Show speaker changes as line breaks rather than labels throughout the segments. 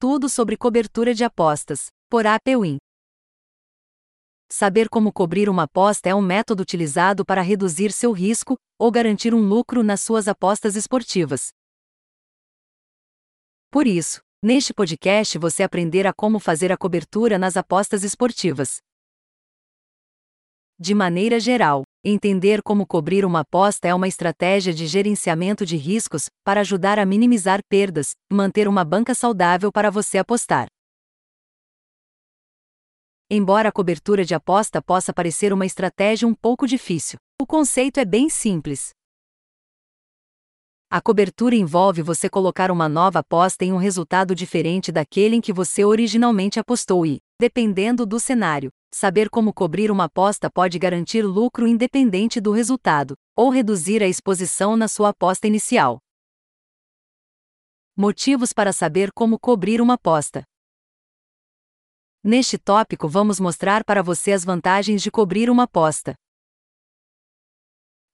Tudo sobre cobertura de apostas, por APWin. Saber como cobrir uma aposta é um método utilizado para reduzir seu risco ou garantir um lucro nas suas apostas esportivas. Por isso, neste podcast você aprenderá como fazer a cobertura nas apostas esportivas. De maneira geral, entender como cobrir uma aposta é uma estratégia de gerenciamento de riscos para ajudar a minimizar perdas e manter uma banca saudável para você apostar. Embora a cobertura de aposta possa parecer uma estratégia um pouco difícil, o conceito é bem simples. A cobertura envolve você colocar uma nova aposta em um resultado diferente daquele em que você originalmente apostou e, dependendo do cenário, saber como cobrir uma aposta pode garantir lucro independente do resultado, ou reduzir a exposição na sua aposta inicial. Motivos para saber como cobrir uma aposta. Neste tópico, vamos mostrar para você as vantagens de cobrir uma aposta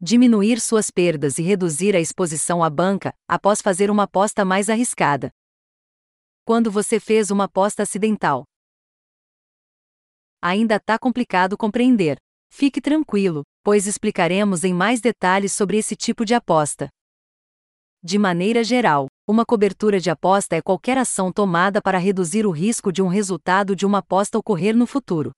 diminuir suas perdas e reduzir a exposição à banca, após fazer uma aposta mais arriscada. Quando você fez uma aposta acidental. Ainda tá complicado compreender. Fique tranquilo, pois explicaremos em mais detalhes sobre esse tipo de aposta. De maneira geral, uma cobertura de aposta é qualquer ação tomada para reduzir o risco de um resultado de uma aposta ocorrer no futuro.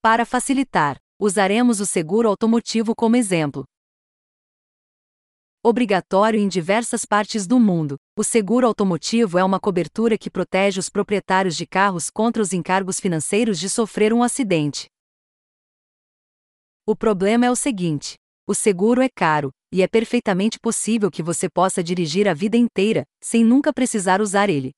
Para facilitar, Usaremos o seguro automotivo como exemplo. Obrigatório em diversas partes do mundo, o seguro automotivo é uma cobertura que protege os proprietários de carros contra os encargos financeiros de sofrer um acidente. O problema é o seguinte: o seguro é caro, e é perfeitamente possível que você possa dirigir a vida inteira, sem nunca precisar usar ele.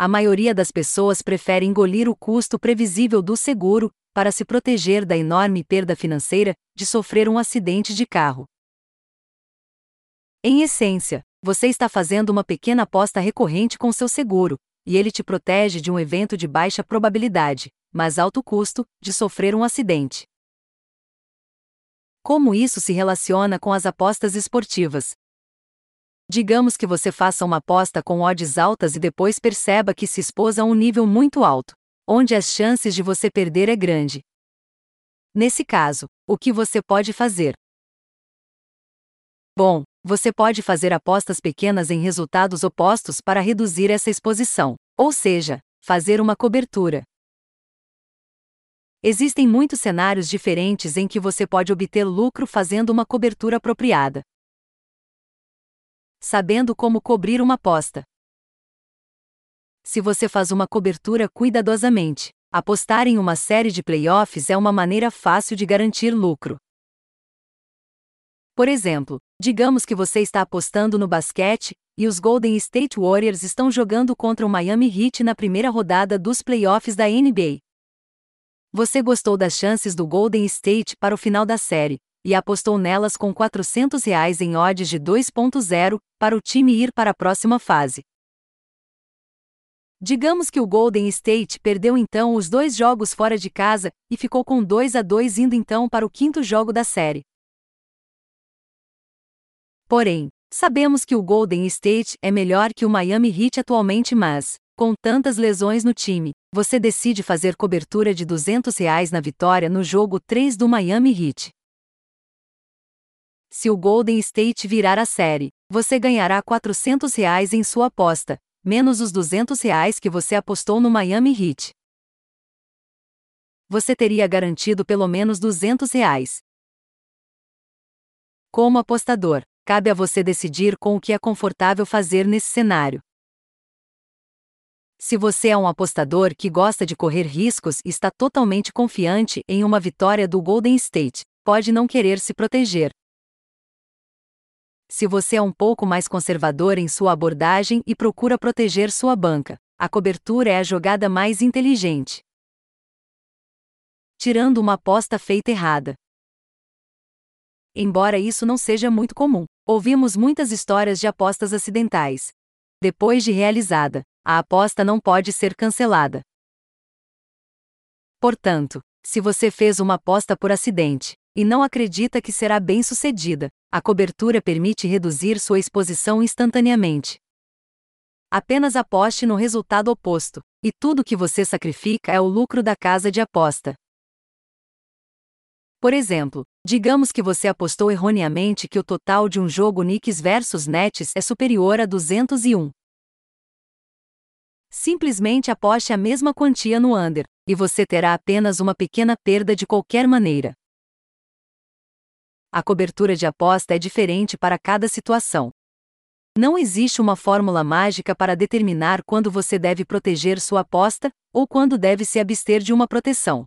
A maioria das pessoas prefere engolir o custo previsível do seguro, para se proteger da enorme perda financeira de sofrer um acidente de carro. Em essência, você está fazendo uma pequena aposta recorrente com seu seguro, e ele te protege de um evento de baixa probabilidade, mas alto custo, de sofrer um acidente. Como isso se relaciona com as apostas esportivas? Digamos que você faça uma aposta com odds altas e depois perceba que se expôs a um nível muito alto onde as chances de você perder é grande. Nesse caso, o que você pode fazer? Bom, você pode fazer apostas pequenas em resultados opostos para reduzir essa exposição, ou seja, fazer uma cobertura. Existem muitos cenários diferentes em que você pode obter lucro fazendo uma cobertura apropriada. Sabendo como cobrir uma aposta se você faz uma cobertura cuidadosamente. Apostar em uma série de playoffs é uma maneira fácil de garantir lucro. Por exemplo, digamos que você está apostando no basquete e os Golden State Warriors estão jogando contra o Miami Heat na primeira rodada dos playoffs da NBA. Você gostou das chances do Golden State para o final da série e apostou nelas com 400 reais em odds de 2.0 para o time ir para a próxima fase. Digamos que o Golden State perdeu então os dois jogos fora de casa e ficou com 2 a 2 indo então para o quinto jogo da série. Porém, sabemos que o Golden State é melhor que o Miami Heat atualmente, mas, com tantas lesões no time, você decide fazer cobertura de 200 reais na vitória no jogo 3 do Miami Heat. Se o Golden State virar a série, você ganhará 400 reais em sua aposta, menos os 200 reais que você apostou no Miami Heat. Você teria garantido pelo menos 200 reais. Como apostador, cabe a você decidir com o que é confortável fazer nesse cenário. Se você é um apostador que gosta de correr riscos e está totalmente confiante em uma vitória do Golden State, pode não querer se proteger, se você é um pouco mais conservador em sua abordagem e procura proteger sua banca, a cobertura é a jogada mais inteligente. Tirando uma aposta feita errada. Embora isso não seja muito comum, ouvimos muitas histórias de apostas acidentais. Depois de realizada, a aposta não pode ser cancelada. Portanto, se você fez uma aposta por acidente, e não acredita que será bem sucedida, a cobertura permite reduzir sua exposição instantaneamente. Apenas aposte no resultado oposto, e tudo que você sacrifica é o lucro da casa de aposta. Por exemplo, digamos que você apostou erroneamente que o total de um jogo Knicks versus Nets é superior a 201. Simplesmente aposte a mesma quantia no under, e você terá apenas uma pequena perda de qualquer maneira. A cobertura de aposta é diferente para cada situação. Não existe uma fórmula mágica para determinar quando você deve proteger sua aposta ou quando deve se abster de uma proteção.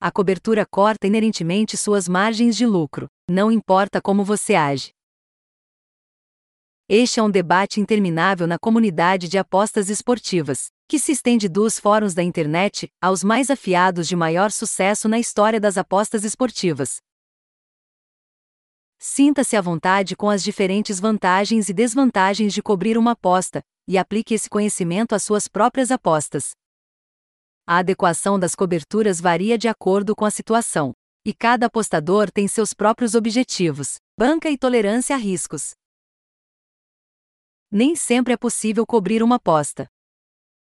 A cobertura corta inerentemente suas margens de lucro, não importa como você age. Este é um debate interminável na comunidade de apostas esportivas, que se estende dos fóruns da internet aos mais afiados de maior sucesso na história das apostas esportivas, Sinta-se à vontade com as diferentes vantagens e desvantagens de cobrir uma aposta, e aplique esse conhecimento às suas próprias apostas. A adequação das coberturas varia de acordo com a situação, e cada apostador tem seus próprios objetivos, banca e tolerância a riscos. Nem sempre é possível cobrir uma aposta.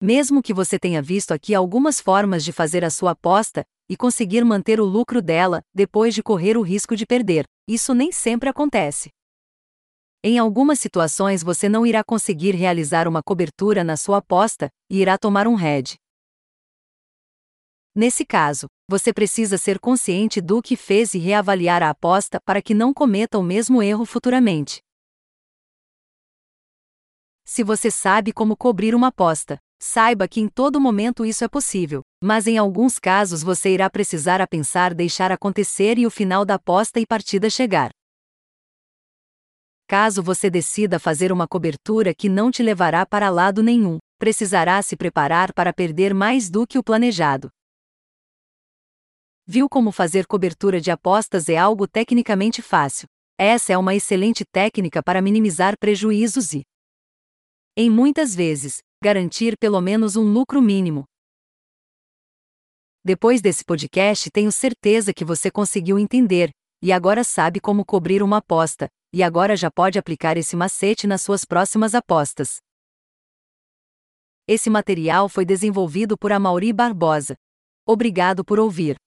Mesmo que você tenha visto aqui algumas formas de fazer a sua aposta, e conseguir manter o lucro dela, depois de correr o risco de perder. Isso nem sempre acontece. Em algumas situações você não irá conseguir realizar uma cobertura na sua aposta e irá tomar um head. Nesse caso, você precisa ser consciente do que fez e reavaliar a aposta para que não cometa o mesmo erro futuramente. Se você sabe como cobrir uma aposta, Saiba que em todo momento isso é possível, mas em alguns casos você irá precisar a pensar deixar acontecer e o final da aposta e partida chegar. Caso você decida fazer uma cobertura que não te levará para lado nenhum, precisará se preparar para perder mais do que o planejado. Viu como fazer cobertura de apostas é algo tecnicamente fácil. Essa é uma excelente técnica para minimizar prejuízos e, em muitas vezes, garantir pelo menos um lucro mínimo. Depois desse podcast, tenho certeza que você conseguiu entender, e agora sabe como cobrir uma aposta, e agora já pode aplicar esse macete nas suas próximas apostas. Esse material foi desenvolvido por Amauri Barbosa. Obrigado por ouvir.